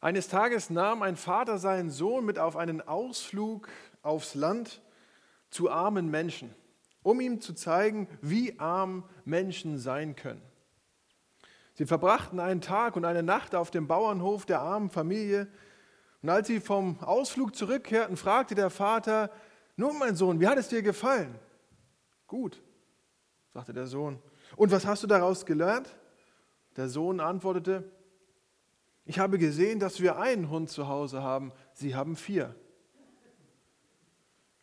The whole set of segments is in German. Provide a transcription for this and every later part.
Eines Tages nahm ein Vater seinen Sohn mit auf einen Ausflug aufs Land zu armen Menschen, um ihm zu zeigen, wie arm Menschen sein können. Sie verbrachten einen Tag und eine Nacht auf dem Bauernhof der armen Familie. Und als sie vom Ausflug zurückkehrten, fragte der Vater, nun mein Sohn, wie hat es dir gefallen? Gut, sagte der Sohn. Und was hast du daraus gelernt? Der Sohn antwortete, ich habe gesehen, dass wir einen Hund zu Hause haben, Sie haben vier.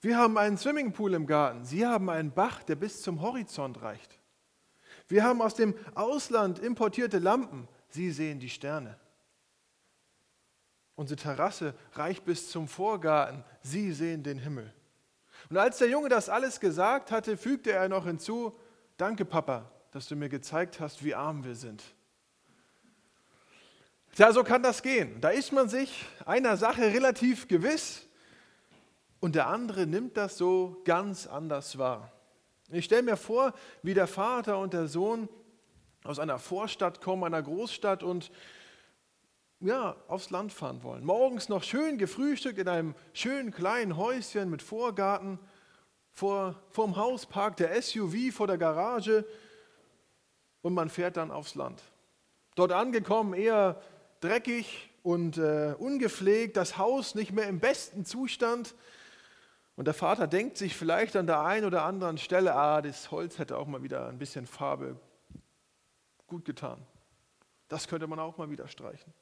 Wir haben einen Swimmingpool im Garten, Sie haben einen Bach, der bis zum Horizont reicht. Wir haben aus dem Ausland importierte Lampen, Sie sehen die Sterne. Unsere Terrasse reicht bis zum Vorgarten, Sie sehen den Himmel. Und als der Junge das alles gesagt hatte, fügte er noch hinzu, danke Papa, dass du mir gezeigt hast, wie arm wir sind. Ja, so kann das gehen. Da ist man sich einer Sache relativ gewiss und der andere nimmt das so ganz anders wahr. Ich stelle mir vor, wie der Vater und der Sohn aus einer Vorstadt kommen, einer Großstadt und ja, aufs Land fahren wollen. Morgens noch schön gefrühstückt in einem schönen kleinen Häuschen mit Vorgarten. Vor, vorm Haus parkt der SUV vor der Garage und man fährt dann aufs Land. Dort angekommen, eher dreckig und äh, ungepflegt, das Haus nicht mehr im besten Zustand. Und der Vater denkt sich vielleicht an der einen oder anderen Stelle, ah, das Holz hätte auch mal wieder ein bisschen Farbe gut getan. Das könnte man auch mal wieder streichen.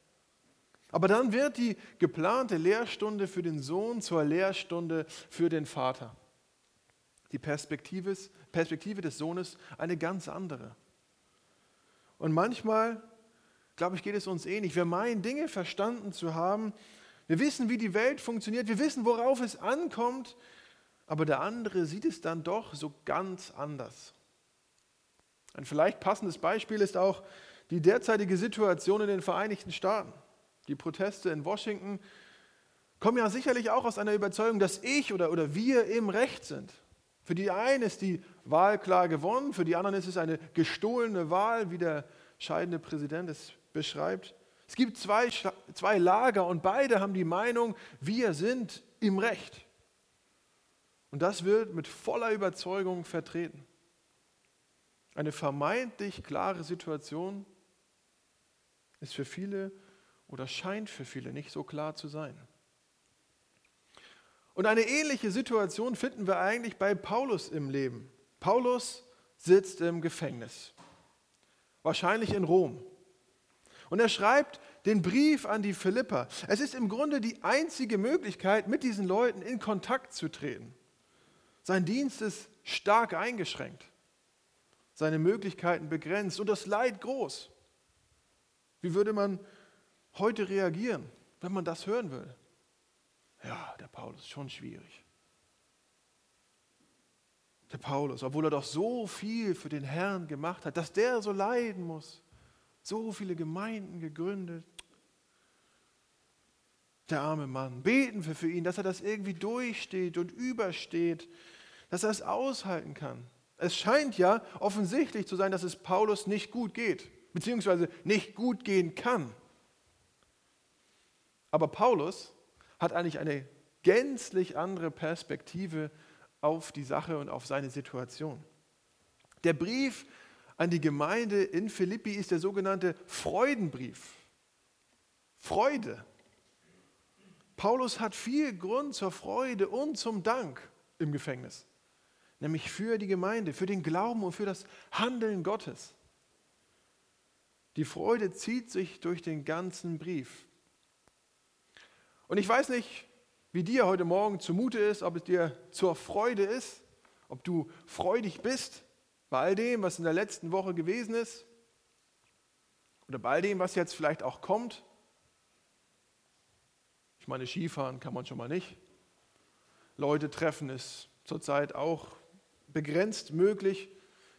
Aber dann wird die geplante Lehrstunde für den Sohn zur Lehrstunde für den Vater. Die Perspektive, Perspektive des Sohnes eine ganz andere. Und manchmal glaube ich, geht es uns ähnlich. Wir meinen, Dinge verstanden zu haben. Wir wissen, wie die Welt funktioniert. Wir wissen, worauf es ankommt. Aber der andere sieht es dann doch so ganz anders. Ein vielleicht passendes Beispiel ist auch die derzeitige Situation in den Vereinigten Staaten. Die Proteste in Washington kommen ja sicherlich auch aus einer Überzeugung, dass ich oder, oder wir im Recht sind. Für die einen ist die Wahl klar gewonnen, für die anderen ist es eine gestohlene Wahl, wie der scheidende Präsident es beschreibt. Es gibt zwei, zwei Lager und beide haben die Meinung, wir sind im Recht. Und das wird mit voller Überzeugung vertreten. Eine vermeintlich klare Situation ist für viele oder scheint für viele nicht so klar zu sein. Und eine ähnliche Situation finden wir eigentlich bei Paulus im Leben. Paulus sitzt im Gefängnis, wahrscheinlich in Rom. Und er schreibt den Brief an die Philipper. Es ist im Grunde die einzige Möglichkeit, mit diesen Leuten in Kontakt zu treten. Sein Dienst ist stark eingeschränkt, seine Möglichkeiten begrenzt und das Leid groß. Wie würde man heute reagieren, wenn man das hören würde? Ja, der Paulus, schon schwierig. Der Paulus, obwohl er doch so viel für den Herrn gemacht hat, dass der so leiden muss. So viele Gemeinden gegründet. Der arme Mann. Beten wir für ihn, dass er das irgendwie durchsteht und übersteht, dass er es aushalten kann. Es scheint ja offensichtlich zu sein, dass es Paulus nicht gut geht, beziehungsweise nicht gut gehen kann. Aber Paulus hat eigentlich eine gänzlich andere Perspektive auf die Sache und auf seine Situation. Der Brief an die Gemeinde in Philippi ist der sogenannte Freudenbrief. Freude. Paulus hat viel Grund zur Freude und zum Dank im Gefängnis, nämlich für die Gemeinde, für den Glauben und für das Handeln Gottes. Die Freude zieht sich durch den ganzen Brief. Und ich weiß nicht, wie dir heute Morgen zumute ist, ob es dir zur Freude ist, ob du freudig bist bei all dem, was in der letzten Woche gewesen ist oder bei all dem, was jetzt vielleicht auch kommt. Ich meine, Skifahren kann man schon mal nicht. Leute treffen ist zurzeit auch begrenzt möglich.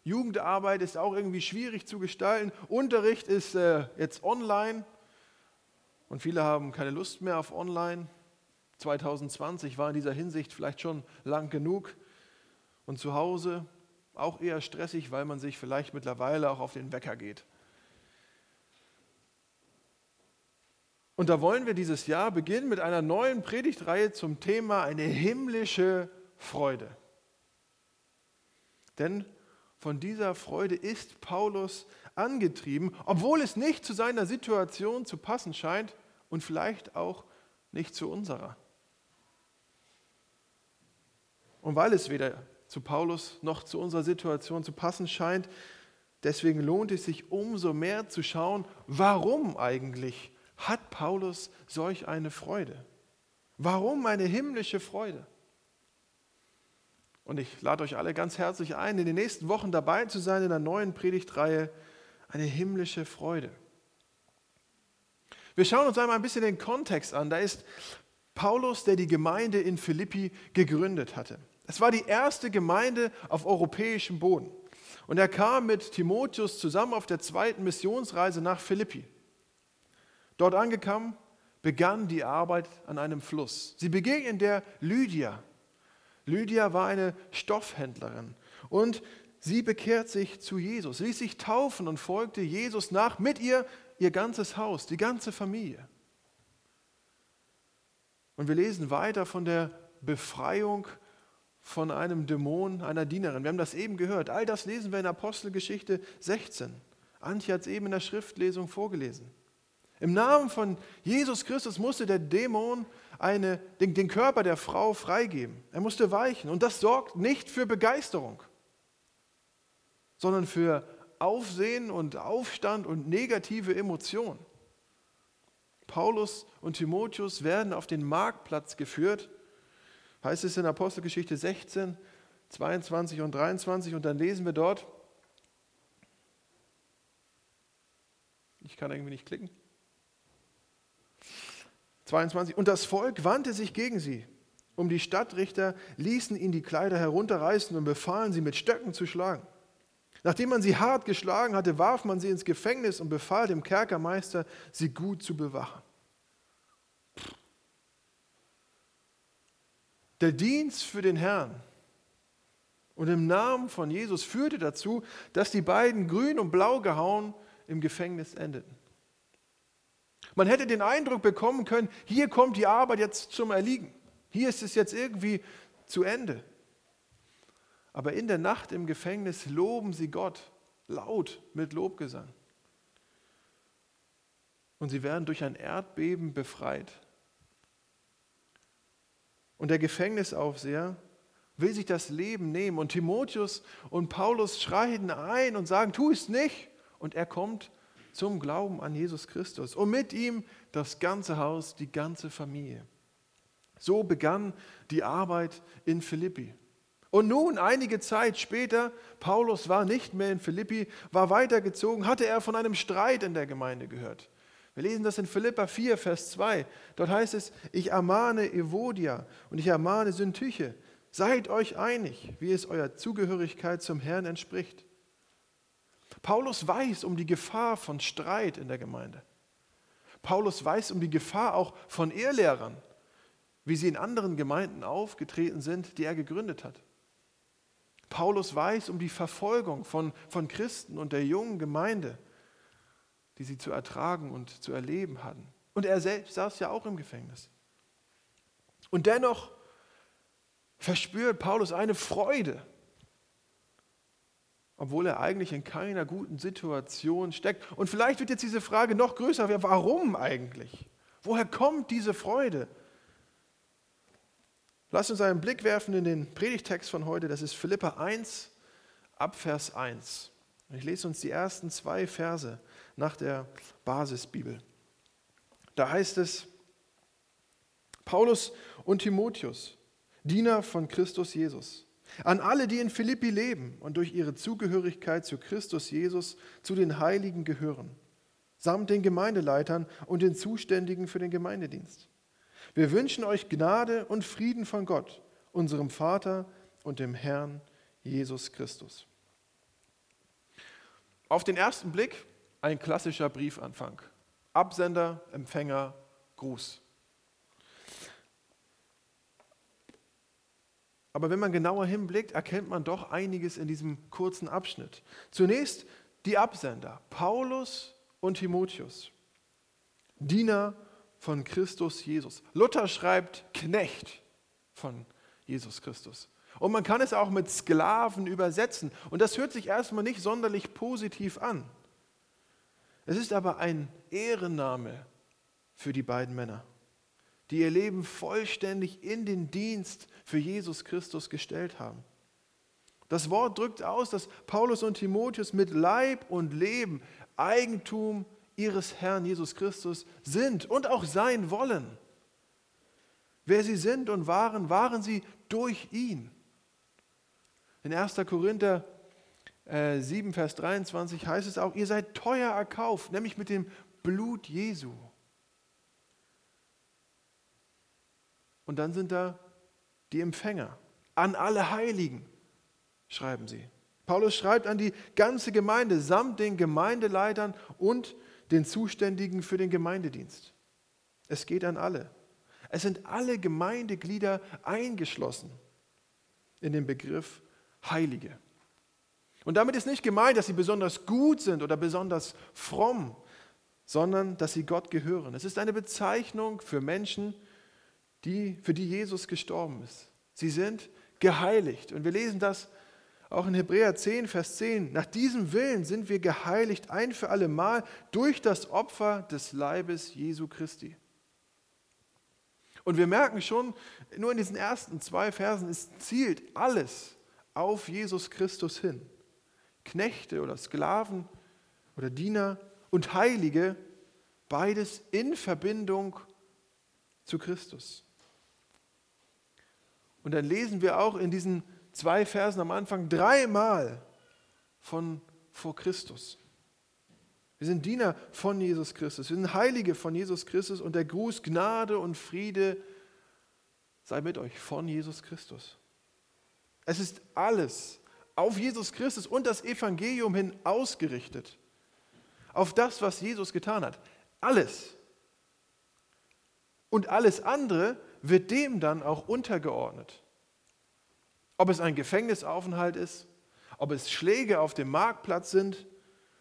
Jugendarbeit ist auch irgendwie schwierig zu gestalten. Unterricht ist äh, jetzt online und viele haben keine Lust mehr auf online. 2020 war in dieser Hinsicht vielleicht schon lang genug. Und zu Hause auch eher stressig, weil man sich vielleicht mittlerweile auch auf den Wecker geht. Und da wollen wir dieses Jahr beginnen mit einer neuen Predigtreihe zum Thema eine himmlische Freude. Denn von dieser Freude ist Paulus angetrieben, obwohl es nicht zu seiner Situation zu passen scheint und vielleicht auch nicht zu unserer. Und weil es weder zu Paulus noch zu unserer Situation zu passen scheint, deswegen lohnt es sich umso mehr zu schauen, warum eigentlich hat Paulus solch eine Freude? Warum eine himmlische Freude? Und ich lade euch alle ganz herzlich ein, in den nächsten Wochen dabei zu sein in der neuen Predigtreihe Eine himmlische Freude. Wir schauen uns einmal ein bisschen den Kontext an. Da ist Paulus, der die Gemeinde in Philippi gegründet hatte. Es war die erste Gemeinde auf europäischem Boden. Und er kam mit Timotheus zusammen auf der zweiten Missionsreise nach Philippi. Dort angekommen, begann die Arbeit an einem Fluss. Sie begegnen der Lydia. Lydia war eine Stoffhändlerin und sie bekehrt sich zu Jesus, ließ sich taufen und folgte Jesus nach, mit ihr ihr ganzes Haus, die ganze Familie. Und wir lesen weiter von der Befreiung von einem Dämon, einer Dienerin. Wir haben das eben gehört. All das lesen wir in Apostelgeschichte 16. Antje hat es eben in der Schriftlesung vorgelesen. Im Namen von Jesus Christus musste der Dämon eine, den, den Körper der Frau freigeben. Er musste weichen. Und das sorgt nicht für Begeisterung, sondern für Aufsehen und Aufstand und negative Emotionen. Paulus und Timotheus werden auf den Marktplatz geführt, heißt es in Apostelgeschichte 16, 22 und 23. Und dann lesen wir dort, ich kann irgendwie nicht klicken. 22. Und das Volk wandte sich gegen sie. Um die Stadtrichter ließen ihn die Kleider herunterreißen und befahlen sie mit Stöcken zu schlagen. Nachdem man sie hart geschlagen hatte, warf man sie ins Gefängnis und befahl dem Kerkermeister, sie gut zu bewachen. Der Dienst für den Herrn und im Namen von Jesus führte dazu, dass die beiden grün und blau gehauen im Gefängnis endeten. Man hätte den Eindruck bekommen können, hier kommt die Arbeit jetzt zum Erliegen. Hier ist es jetzt irgendwie zu Ende. Aber in der Nacht im Gefängnis loben sie Gott laut mit Lobgesang. Und sie werden durch ein Erdbeben befreit. Und der Gefängnisaufseher will sich das Leben nehmen. Und Timotheus und Paulus schreien ein und sagen, tu es nicht. Und er kommt zum Glauben an Jesus Christus und mit ihm das ganze Haus, die ganze Familie. So begann die Arbeit in Philippi. Und nun, einige Zeit später, Paulus war nicht mehr in Philippi, war weitergezogen, hatte er von einem Streit in der Gemeinde gehört. Wir lesen das in Philippa 4, Vers 2. Dort heißt es, ich ermahne Evodia und ich ermahne Syntyche, seid euch einig, wie es eurer Zugehörigkeit zum Herrn entspricht. Paulus weiß um die Gefahr von Streit in der Gemeinde. Paulus weiß um die Gefahr auch von Ehrlehrern, wie sie in anderen Gemeinden aufgetreten sind, die er gegründet hat. Paulus weiß um die Verfolgung von, von Christen und der jungen Gemeinde, die sie zu ertragen und zu erleben hatten. Und er selbst saß ja auch im Gefängnis. Und dennoch verspürt Paulus eine Freude obwohl er eigentlich in keiner guten Situation steckt. Und vielleicht wird jetzt diese Frage noch größer, warum eigentlich? Woher kommt diese Freude? Lass uns einen Blick werfen in den Predigtext von heute, das ist Philippa 1, Abvers 1. Ich lese uns die ersten zwei Verse nach der Basisbibel. Da heißt es, Paulus und Timotheus, Diener von Christus Jesus an alle, die in Philippi leben und durch ihre Zugehörigkeit zu Christus Jesus zu den Heiligen gehören, samt den Gemeindeleitern und den Zuständigen für den Gemeindedienst. Wir wünschen euch Gnade und Frieden von Gott, unserem Vater und dem Herrn Jesus Christus. Auf den ersten Blick ein klassischer Briefanfang. Absender, Empfänger, Gruß. Aber wenn man genauer hinblickt, erkennt man doch einiges in diesem kurzen Abschnitt. Zunächst die Absender, Paulus und Timotheus, Diener von Christus Jesus. Luther schreibt Knecht von Jesus Christus. Und man kann es auch mit Sklaven übersetzen. Und das hört sich erstmal nicht sonderlich positiv an. Es ist aber ein Ehrenname für die beiden Männer, die ihr Leben vollständig in den Dienst für Jesus Christus gestellt haben. Das Wort drückt aus, dass Paulus und Timotheus mit Leib und Leben Eigentum ihres Herrn Jesus Christus sind und auch sein wollen. Wer sie sind und waren, waren sie durch ihn. In 1. Korinther 7, äh, Vers 23 heißt es auch, ihr seid teuer erkauft, nämlich mit dem Blut Jesu. Und dann sind da die Empfänger. An alle Heiligen, schreiben sie. Paulus schreibt an die ganze Gemeinde samt den Gemeindeleitern und den Zuständigen für den Gemeindedienst. Es geht an alle. Es sind alle Gemeindeglieder eingeschlossen in den Begriff Heilige. Und damit ist nicht gemeint, dass sie besonders gut sind oder besonders fromm, sondern dass sie Gott gehören. Es ist eine Bezeichnung für Menschen, die, für die Jesus gestorben ist. Sie sind geheiligt. Und wir lesen das auch in Hebräer 10, Vers 10. Nach diesem Willen sind wir geheiligt ein für alle Mal durch das Opfer des Leibes Jesu Christi. Und wir merken schon, nur in diesen ersten zwei Versen, es zielt alles auf Jesus Christus hin. Knechte oder Sklaven oder Diener und Heilige, beides in Verbindung zu Christus. Und dann lesen wir auch in diesen zwei Versen am Anfang dreimal von vor Christus. Wir sind Diener von Jesus Christus. Wir sind Heilige von Jesus Christus und der Gruß Gnade und Friede sei mit euch von Jesus Christus. Es ist alles auf Jesus Christus und das Evangelium hin ausgerichtet. Auf das, was Jesus getan hat. Alles. Und alles andere wird dem dann auch untergeordnet. Ob es ein Gefängnisaufenthalt ist, ob es Schläge auf dem Marktplatz sind,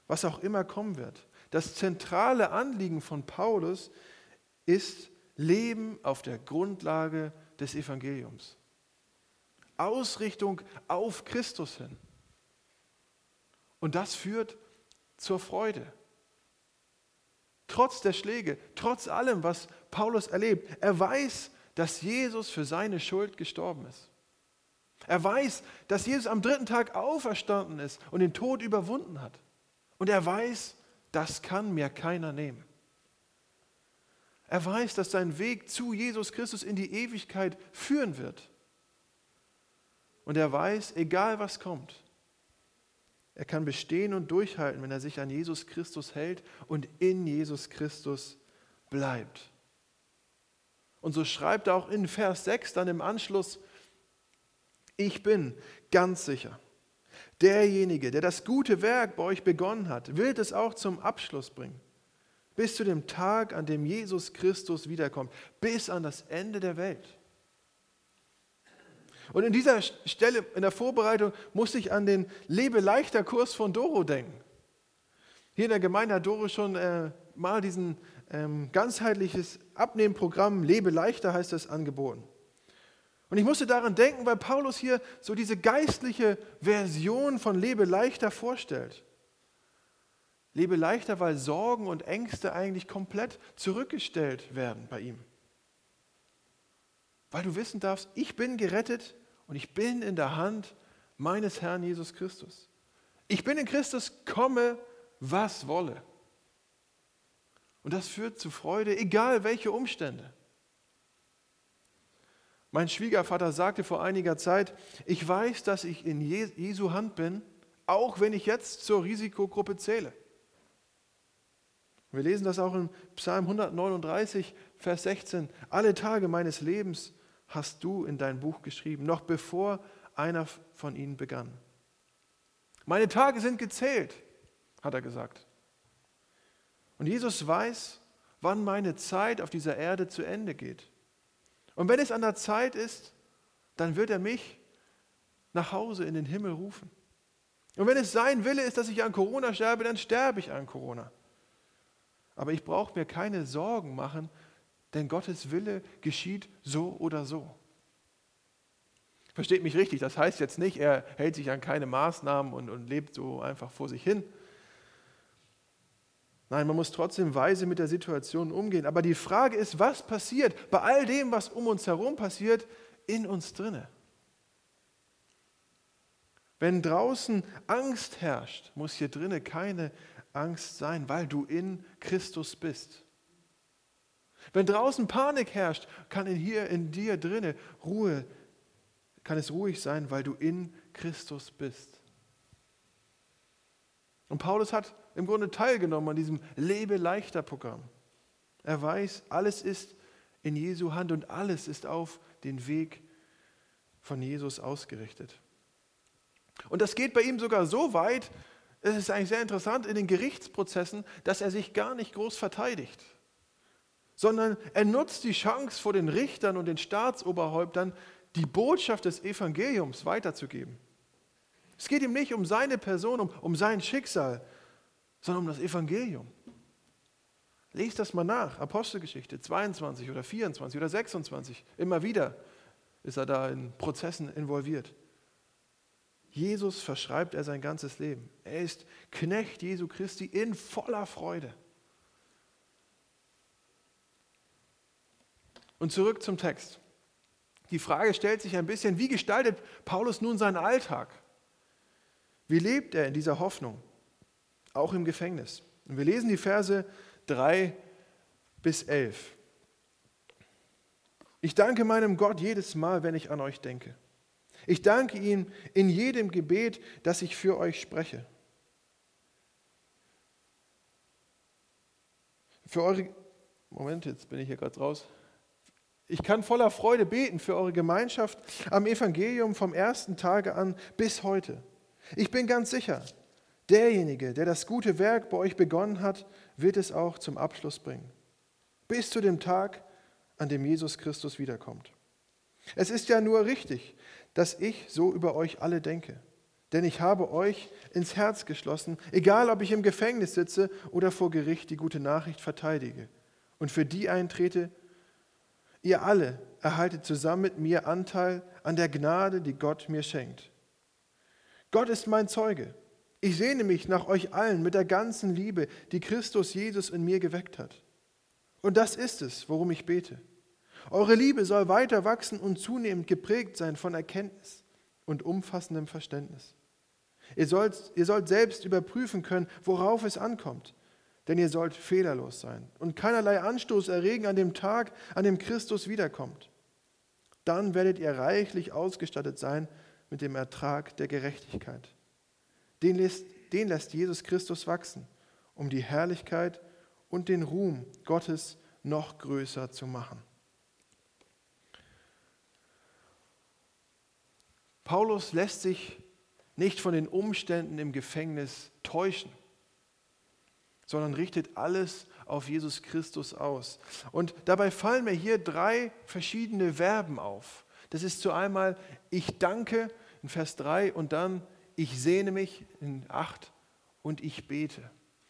was auch immer kommen wird. Das zentrale Anliegen von Paulus ist Leben auf der Grundlage des Evangeliums. Ausrichtung auf Christus hin. Und das führt zur Freude. Trotz der Schläge, trotz allem, was Paulus erlebt, er weiß, dass Jesus für seine Schuld gestorben ist. Er weiß, dass Jesus am dritten Tag auferstanden ist und den Tod überwunden hat. Und er weiß, das kann mir keiner nehmen. Er weiß, dass sein Weg zu Jesus Christus in die Ewigkeit führen wird. Und er weiß, egal was kommt, er kann bestehen und durchhalten, wenn er sich an Jesus Christus hält und in Jesus Christus bleibt. Und so schreibt er auch in Vers 6 dann im Anschluss, ich bin ganz sicher, derjenige, der das gute Werk bei euch begonnen hat, wird es auch zum Abschluss bringen. Bis zu dem Tag, an dem Jesus Christus wiederkommt, bis an das Ende der Welt. Und in dieser Stelle, in der Vorbereitung, musste ich an den Lebe-Leichter-Kurs von Doro denken. Hier in der Gemeinde hat Doro schon äh, mal diesen ähm, ganzheitliches Abnehmprogramm Lebe leichter heißt das angeboten. Und ich musste daran denken, weil Paulus hier so diese geistliche Version von Lebe leichter vorstellt. Lebe leichter, weil Sorgen und Ängste eigentlich komplett zurückgestellt werden bei ihm. Weil du wissen darfst, ich bin gerettet und ich bin in der Hand meines Herrn Jesus Christus. Ich bin in Christus, komme, was wolle. Und das führt zu Freude, egal welche Umstände. Mein Schwiegervater sagte vor einiger Zeit, ich weiß, dass ich in Jesu Hand bin, auch wenn ich jetzt zur Risikogruppe zähle. Wir lesen das auch im Psalm 139, Vers 16. Alle Tage meines Lebens hast du in dein Buch geschrieben, noch bevor einer von ihnen begann. Meine Tage sind gezählt, hat er gesagt. Und Jesus weiß, wann meine Zeit auf dieser Erde zu Ende geht. Und wenn es an der Zeit ist, dann wird er mich nach Hause in den Himmel rufen. Und wenn es sein Wille ist, dass ich an Corona sterbe, dann sterbe ich an Corona. Aber ich brauche mir keine Sorgen machen, Denn Gottes Wille geschieht so oder so. Versteht mich richtig, das heißt jetzt nicht, er hält sich an keine Maßnahmen und, und lebt so einfach vor sich hin. Nein, man muss trotzdem weise mit der Situation umgehen. Aber die Frage ist, was passiert bei all dem, was um uns herum passiert, in uns drinne? Wenn draußen Angst herrscht, muss hier drinne keine Angst sein, weil du in Christus bist. Wenn draußen Panik herrscht, kann in hier in dir drinne Ruhe, kann es ruhig sein, weil du in Christus bist. Und Paulus hat im Grunde teilgenommen an diesem Lebe leichter Programm. Er weiß, alles ist in Jesu Hand und alles ist auf den Weg von Jesus ausgerichtet. Und das geht bei ihm sogar so weit, es ist eigentlich sehr interessant in den Gerichtsprozessen, dass er sich gar nicht groß verteidigt, sondern er nutzt die Chance vor den Richtern und den Staatsoberhäuptern, die Botschaft des Evangeliums weiterzugeben. Es geht ihm nicht um seine Person, um, um sein Schicksal, sondern um das Evangelium. Lest das mal nach, Apostelgeschichte 22 oder 24 oder 26. Immer wieder ist er da in Prozessen involviert. Jesus verschreibt er sein ganzes Leben. Er ist Knecht Jesu Christi in voller Freude. Und zurück zum Text. Die Frage stellt sich ein bisschen, wie gestaltet Paulus nun seinen Alltag? Wie lebt er in dieser Hoffnung? auch im Gefängnis. Und wir lesen die Verse 3 bis 11. Ich danke meinem Gott jedes Mal, wenn ich an euch denke. Ich danke ihm in jedem Gebet, das ich für euch spreche. Für eure Moment, jetzt bin ich hier gerade raus. Ich kann voller Freude beten für eure Gemeinschaft am Evangelium vom ersten Tage an bis heute. Ich bin ganz sicher, Derjenige, der das gute Werk bei euch begonnen hat, wird es auch zum Abschluss bringen. Bis zu dem Tag, an dem Jesus Christus wiederkommt. Es ist ja nur richtig, dass ich so über euch alle denke. Denn ich habe euch ins Herz geschlossen, egal ob ich im Gefängnis sitze oder vor Gericht die gute Nachricht verteidige und für die eintrete. Ihr alle erhaltet zusammen mit mir Anteil an der Gnade, die Gott mir schenkt. Gott ist mein Zeuge. Ich sehne mich nach euch allen mit der ganzen Liebe, die Christus Jesus in mir geweckt hat. Und das ist es, worum ich bete. Eure Liebe soll weiter wachsen und zunehmend geprägt sein von Erkenntnis und umfassendem Verständnis. Ihr sollt, ihr sollt selbst überprüfen können, worauf es ankommt, denn ihr sollt fehlerlos sein und keinerlei Anstoß erregen an dem Tag, an dem Christus wiederkommt. Dann werdet ihr reichlich ausgestattet sein mit dem Ertrag der Gerechtigkeit den lässt, den lässt Jesus Christus wachsen, um die Herrlichkeit und den Ruhm Gottes noch größer zu machen. Paulus lässt sich nicht von den Umständen im Gefängnis täuschen, sondern richtet alles auf Jesus Christus aus. Und dabei fallen mir hier drei verschiedene Verben auf. Das ist zu einmal ich danke in Vers 3 und dann ich sehne mich in acht und ich bete.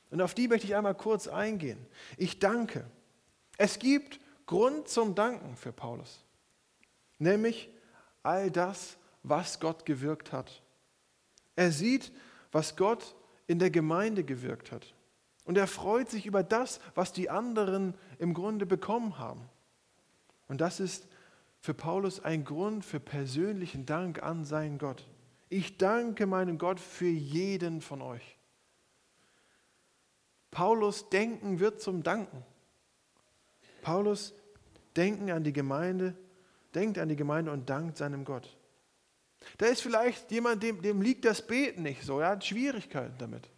Und auf die möchte ich einmal kurz eingehen. Ich danke. Es gibt Grund zum Danken für Paulus, nämlich all das, was Gott gewirkt hat. Er sieht, was Gott in der Gemeinde gewirkt hat. Und er freut sich über das, was die anderen im Grunde bekommen haben. Und das ist für Paulus ein Grund für persönlichen Dank an seinen Gott. Ich danke meinem Gott für jeden von euch. Paulus Denken wird zum Danken. Paulus Denken an die Gemeinde, denkt an die Gemeinde und dankt seinem Gott. Da ist vielleicht jemand, dem, dem liegt das Beten nicht so, er hat Schwierigkeiten damit.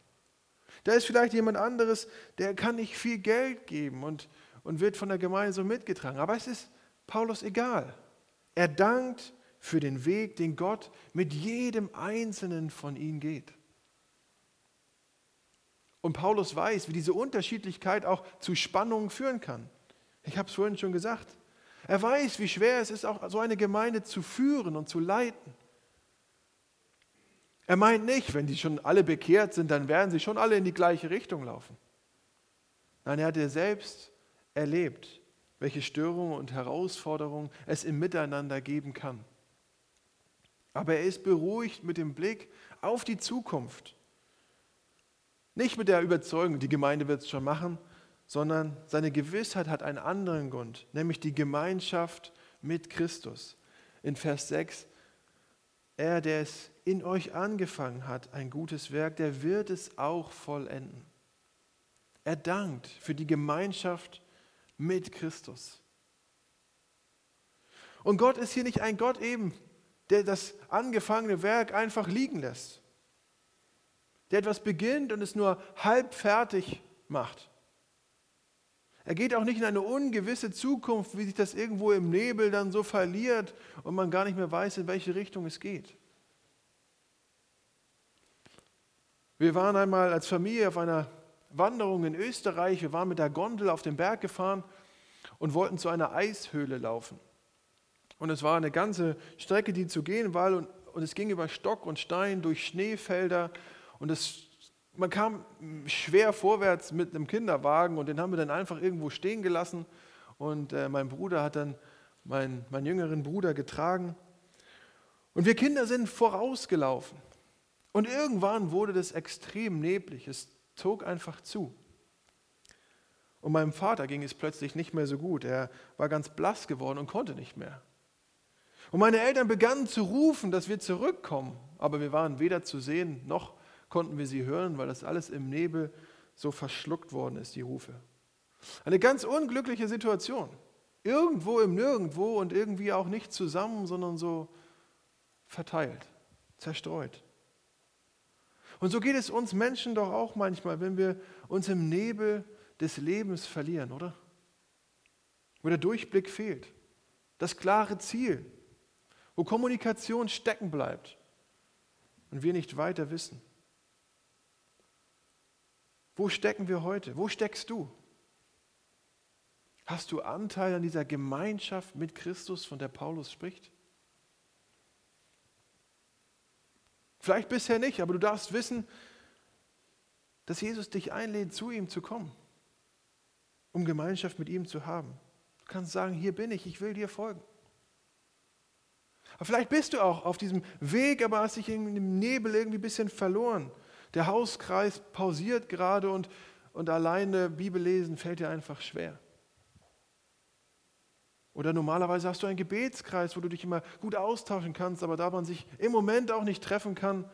Da ist vielleicht jemand anderes, der kann nicht viel Geld geben und, und wird von der Gemeinde so mitgetragen. Aber es ist Paulus egal. Er dankt für den Weg, den Gott mit jedem Einzelnen von ihnen geht. Und Paulus weiß, wie diese Unterschiedlichkeit auch zu Spannungen führen kann. Ich habe es vorhin schon gesagt. Er weiß, wie schwer es ist, auch so eine Gemeinde zu führen und zu leiten. Er meint nicht, wenn die schon alle bekehrt sind, dann werden sie schon alle in die gleiche Richtung laufen. Nein, er hat ja selbst erlebt, welche Störungen und Herausforderungen es im Miteinander geben kann. Aber er ist beruhigt mit dem Blick auf die Zukunft. Nicht mit der Überzeugung, die Gemeinde wird es schon machen, sondern seine Gewissheit hat einen anderen Grund, nämlich die Gemeinschaft mit Christus. In Vers 6, er, der es in euch angefangen hat, ein gutes Werk, der wird es auch vollenden. Er dankt für die Gemeinschaft mit Christus. Und Gott ist hier nicht ein Gott eben, der das angefangene Werk einfach liegen lässt, der etwas beginnt und es nur halb fertig macht. Er geht auch nicht in eine ungewisse Zukunft, wie sich das irgendwo im Nebel dann so verliert und man gar nicht mehr weiß, in welche Richtung es geht. Wir waren einmal als Familie auf einer Wanderung in Österreich. Wir waren mit der Gondel auf den Berg gefahren und wollten zu einer Eishöhle laufen. Und es war eine ganze Strecke, die zu gehen war und, und es ging über Stock und Stein durch Schneefelder und es, man kam schwer vorwärts mit einem Kinderwagen und den haben wir dann einfach irgendwo stehen gelassen und äh, mein Bruder hat dann meinen, meinen jüngeren Bruder getragen und wir Kinder sind vorausgelaufen und irgendwann wurde das extrem neblig, es zog einfach zu. Und meinem Vater ging es plötzlich nicht mehr so gut. Er war ganz blass geworden und konnte nicht mehr. Und meine Eltern begannen zu rufen, dass wir zurückkommen. Aber wir waren weder zu sehen, noch konnten wir sie hören, weil das alles im Nebel so verschluckt worden ist, die Rufe. Eine ganz unglückliche Situation. Irgendwo im Nirgendwo und irgendwie auch nicht zusammen, sondern so verteilt, zerstreut. Und so geht es uns Menschen doch auch manchmal, wenn wir uns im Nebel des Lebens verlieren, oder? Wo der Durchblick fehlt, das klare Ziel, wo Kommunikation stecken bleibt und wir nicht weiter wissen. Wo stecken wir heute? Wo steckst du? Hast du Anteil an dieser Gemeinschaft mit Christus, von der Paulus spricht? Vielleicht bisher nicht, aber du darfst wissen, dass Jesus dich einlädt, zu ihm zu kommen, um Gemeinschaft mit ihm zu haben. Du kannst sagen, hier bin ich, ich will dir folgen. Aber vielleicht bist du auch auf diesem Weg, aber hast dich in dem Nebel irgendwie ein bisschen verloren. Der Hauskreis pausiert gerade und, und alleine Bibel lesen fällt dir einfach schwer. Oder normalerweise hast du einen Gebetskreis, wo du dich immer gut austauschen kannst, aber da man sich im Moment auch nicht treffen kann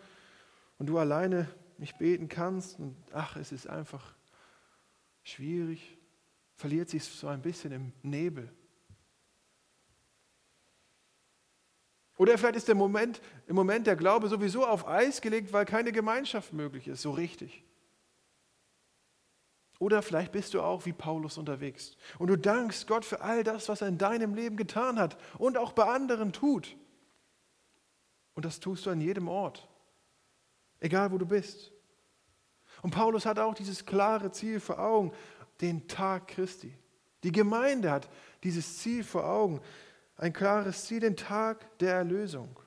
und du alleine nicht beten kannst und ach, es ist einfach schwierig, verliert sich so ein bisschen im Nebel. Oder vielleicht ist der Moment, im Moment der Glaube sowieso auf Eis gelegt, weil keine Gemeinschaft möglich ist, so richtig. Oder vielleicht bist du auch wie Paulus unterwegs und du dankst Gott für all das, was er in deinem Leben getan hat und auch bei anderen tut. Und das tust du an jedem Ort, egal wo du bist. Und Paulus hat auch dieses klare Ziel vor Augen, den Tag Christi. Die Gemeinde hat dieses Ziel vor Augen, ein klares Ziel, den Tag der Erlösung.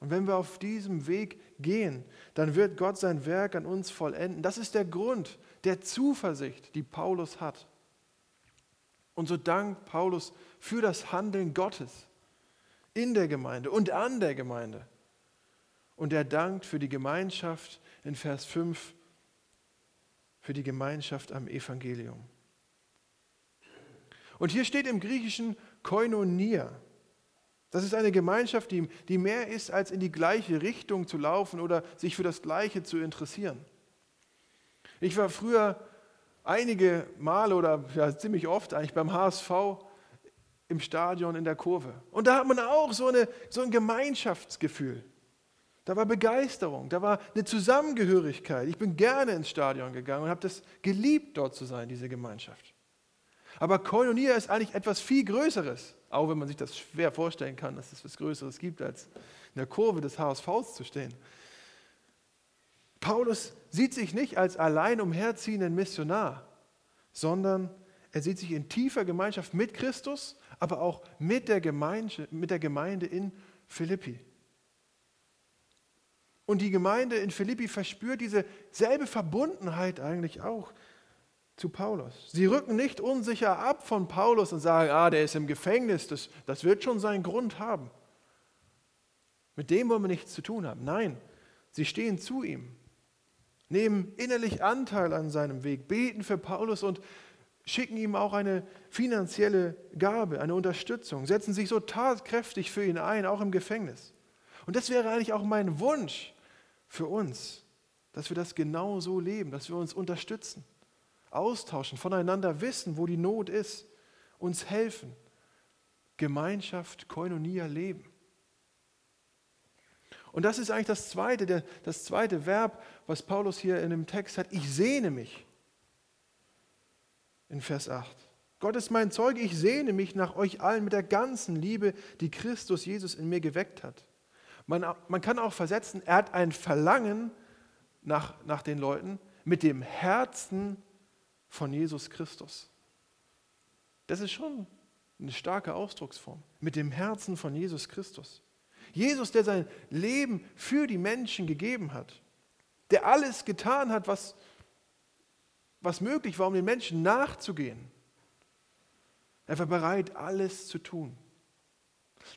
Und wenn wir auf diesem Weg gehen, dann wird Gott sein Werk an uns vollenden. Das ist der Grund der Zuversicht, die Paulus hat. Und so dankt Paulus für das Handeln Gottes in der Gemeinde und an der Gemeinde. Und er dankt für die Gemeinschaft in Vers 5, für die Gemeinschaft am Evangelium. Und hier steht im Griechischen Koinonia. Das ist eine Gemeinschaft, die, die mehr ist, als in die gleiche Richtung zu laufen oder sich für das Gleiche zu interessieren. Ich war früher einige Male oder ja, ziemlich oft eigentlich beim HSV im Stadion in der Kurve. Und da hat man auch so, eine, so ein Gemeinschaftsgefühl. Da war Begeisterung, da war eine Zusammengehörigkeit. Ich bin gerne ins Stadion gegangen und habe das geliebt, dort zu sein, diese Gemeinschaft. Aber Koinonia ist eigentlich etwas viel Größeres. Auch wenn man sich das schwer vorstellen kann, dass es etwas Größeres gibt, als in der Kurve des HSVs zu stehen. Paulus sieht sich nicht als allein umherziehenden Missionar, sondern er sieht sich in tiefer Gemeinschaft mit Christus, aber auch mit der Gemeinde, mit der Gemeinde in Philippi. Und die Gemeinde in Philippi verspürt diese selbe Verbundenheit eigentlich auch zu Paulus. Sie rücken nicht unsicher ab von Paulus und sagen, ah, der ist im Gefängnis, das, das wird schon seinen Grund haben. Mit dem wollen wir nichts zu tun haben. Nein, sie stehen zu ihm, nehmen innerlich Anteil an seinem Weg, beten für Paulus und schicken ihm auch eine finanzielle Gabe, eine Unterstützung, setzen sich so tatkräftig für ihn ein, auch im Gefängnis. Und das wäre eigentlich auch mein Wunsch für uns, dass wir das genau so leben, dass wir uns unterstützen, austauschen, voneinander wissen, wo die Not ist, uns helfen, Gemeinschaft, Koinonia leben. Und das ist eigentlich das zweite, das zweite Verb, was Paulus hier in dem Text hat. Ich sehne mich in Vers 8. Gott ist mein Zeuge, ich sehne mich nach euch allen mit der ganzen Liebe, die Christus Jesus in mir geweckt hat. Man, man kann auch versetzen, er hat ein Verlangen nach, nach den Leuten mit dem Herzen von Jesus Christus. Das ist schon eine starke Ausdrucksform. Mit dem Herzen von Jesus Christus. Jesus, der sein Leben für die Menschen gegeben hat, der alles getan hat, was, was möglich war, um den Menschen nachzugehen. Er war bereit, alles zu tun.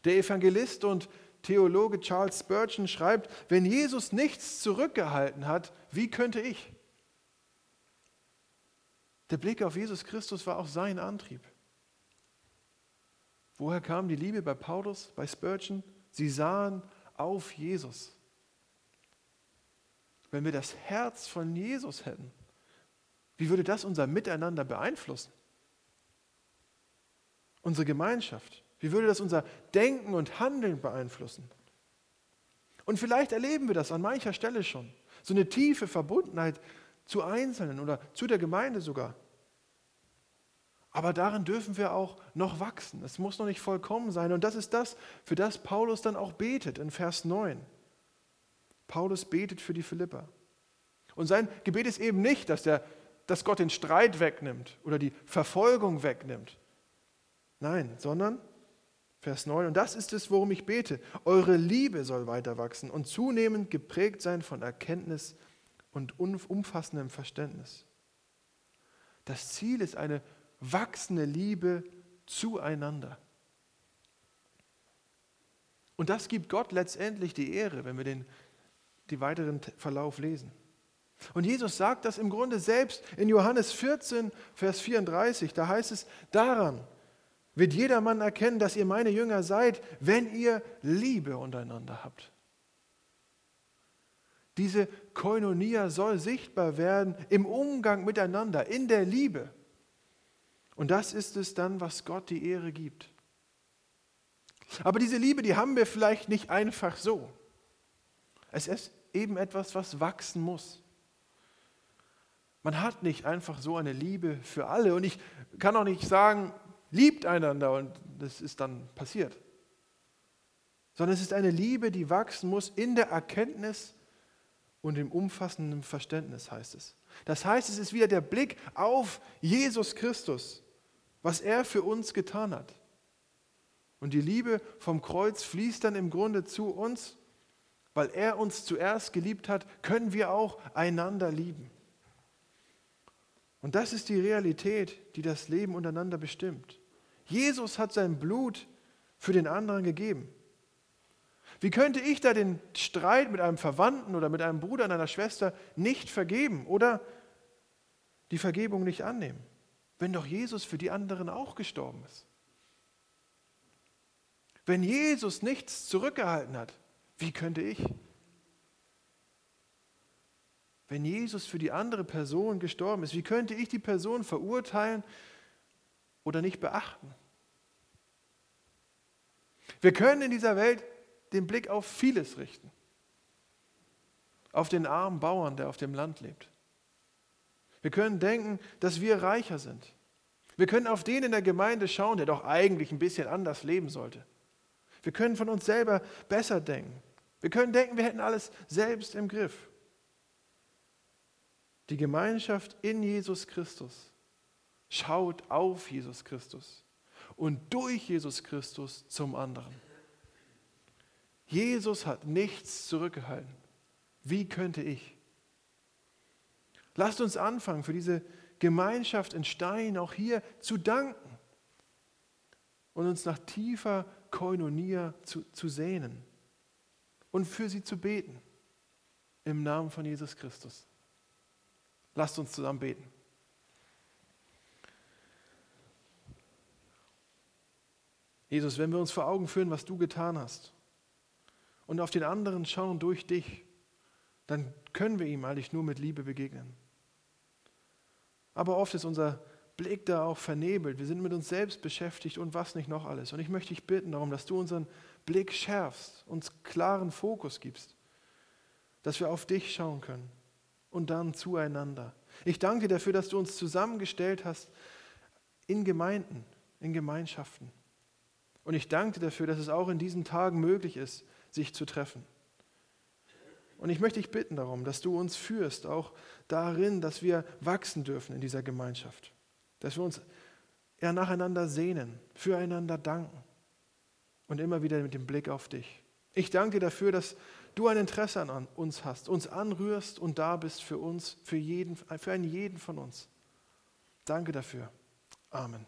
Der Evangelist und Theologe Charles Spurgeon schreibt, wenn Jesus nichts zurückgehalten hat, wie könnte ich? Der Blick auf Jesus Christus war auch sein Antrieb. Woher kam die Liebe bei Paulus, bei Spurgeon? Sie sahen auf Jesus. Wenn wir das Herz von Jesus hätten, wie würde das unser Miteinander beeinflussen? Unsere Gemeinschaft? Wie würde das unser Denken und Handeln beeinflussen? Und vielleicht erleben wir das an mancher Stelle schon. So eine tiefe Verbundenheit zu Einzelnen oder zu der Gemeinde sogar. Aber darin dürfen wir auch noch wachsen. Es muss noch nicht vollkommen sein. Und das ist das, für das Paulus dann auch betet in Vers 9. Paulus betet für die Philipper. Und sein Gebet ist eben nicht, dass der dass Gott den Streit wegnimmt oder die Verfolgung wegnimmt. Nein, sondern Vers 9, und das ist es, worum ich bete. Eure Liebe soll weiter wachsen und zunehmend geprägt sein von Erkenntnis und umfassendem Verständnis. Das Ziel ist eine wachsende Liebe zueinander. Und das gibt Gott letztendlich die Ehre, wenn wir den die weiteren Verlauf lesen. Und Jesus sagt das im Grunde selbst in Johannes 14, Vers 34. Da heißt es, daran wird jedermann erkennen, dass ihr meine Jünger seid, wenn ihr Liebe untereinander habt. Diese Koinonia soll sichtbar werden im Umgang miteinander, in der Liebe. Und das ist es dann, was Gott die Ehre gibt. Aber diese Liebe, die haben wir vielleicht nicht einfach so. Es ist eben etwas, was wachsen muss. Man hat nicht einfach so eine Liebe für alle. Und ich kann auch nicht sagen, liebt einander und das ist dann passiert. Sondern es ist eine Liebe, die wachsen muss in der Erkenntnis und im umfassenden Verständnis, heißt es. Das heißt, es ist wieder der Blick auf Jesus Christus, was er für uns getan hat. Und die Liebe vom Kreuz fließt dann im Grunde zu uns, weil er uns zuerst geliebt hat, können wir auch einander lieben. Und das ist die Realität, die das Leben untereinander bestimmt. Jesus hat sein Blut für den anderen gegeben. Wie könnte ich da den Streit mit einem Verwandten oder mit einem Bruder und einer Schwester nicht vergeben oder die Vergebung nicht annehmen, wenn doch Jesus für die anderen auch gestorben ist? Wenn Jesus nichts zurückgehalten hat, wie könnte ich? Wenn Jesus für die andere Person gestorben ist, wie könnte ich die Person verurteilen oder nicht beachten? Wir können in dieser Welt den Blick auf vieles richten. Auf den armen Bauern, der auf dem Land lebt. Wir können denken, dass wir reicher sind. Wir können auf den in der Gemeinde schauen, der doch eigentlich ein bisschen anders leben sollte. Wir können von uns selber besser denken. Wir können denken, wir hätten alles selbst im Griff. Die Gemeinschaft in Jesus Christus schaut auf Jesus Christus und durch Jesus Christus zum anderen. Jesus hat nichts zurückgehalten. Wie könnte ich? Lasst uns anfangen, für diese Gemeinschaft in Stein auch hier zu danken und uns nach tiefer Koinonia zu, zu sehnen und für sie zu beten. Im Namen von Jesus Christus. Lasst uns zusammen beten. Jesus, wenn wir uns vor Augen führen, was du getan hast und auf den anderen schauen durch dich, dann können wir ihm eigentlich nur mit Liebe begegnen. Aber oft ist unser Blick da auch vernebelt. Wir sind mit uns selbst beschäftigt und was nicht noch alles. Und ich möchte dich bitten darum, dass du unseren Blick schärfst, uns klaren Fokus gibst, dass wir auf dich schauen können und dann zueinander. Ich danke dafür, dass du uns zusammengestellt hast in Gemeinden, in Gemeinschaften. Und ich danke dafür, dass es auch in diesen Tagen möglich ist, sich zu treffen. Und ich möchte dich bitten darum, dass du uns führst, auch darin, dass wir wachsen dürfen in dieser Gemeinschaft. Dass wir uns ja nacheinander sehnen, füreinander danken und immer wieder mit dem Blick auf dich. Ich danke dafür, dass du ein Interesse an uns hast, uns anrührst und da bist für uns, für, jeden, für einen jeden von uns. Danke dafür. Amen.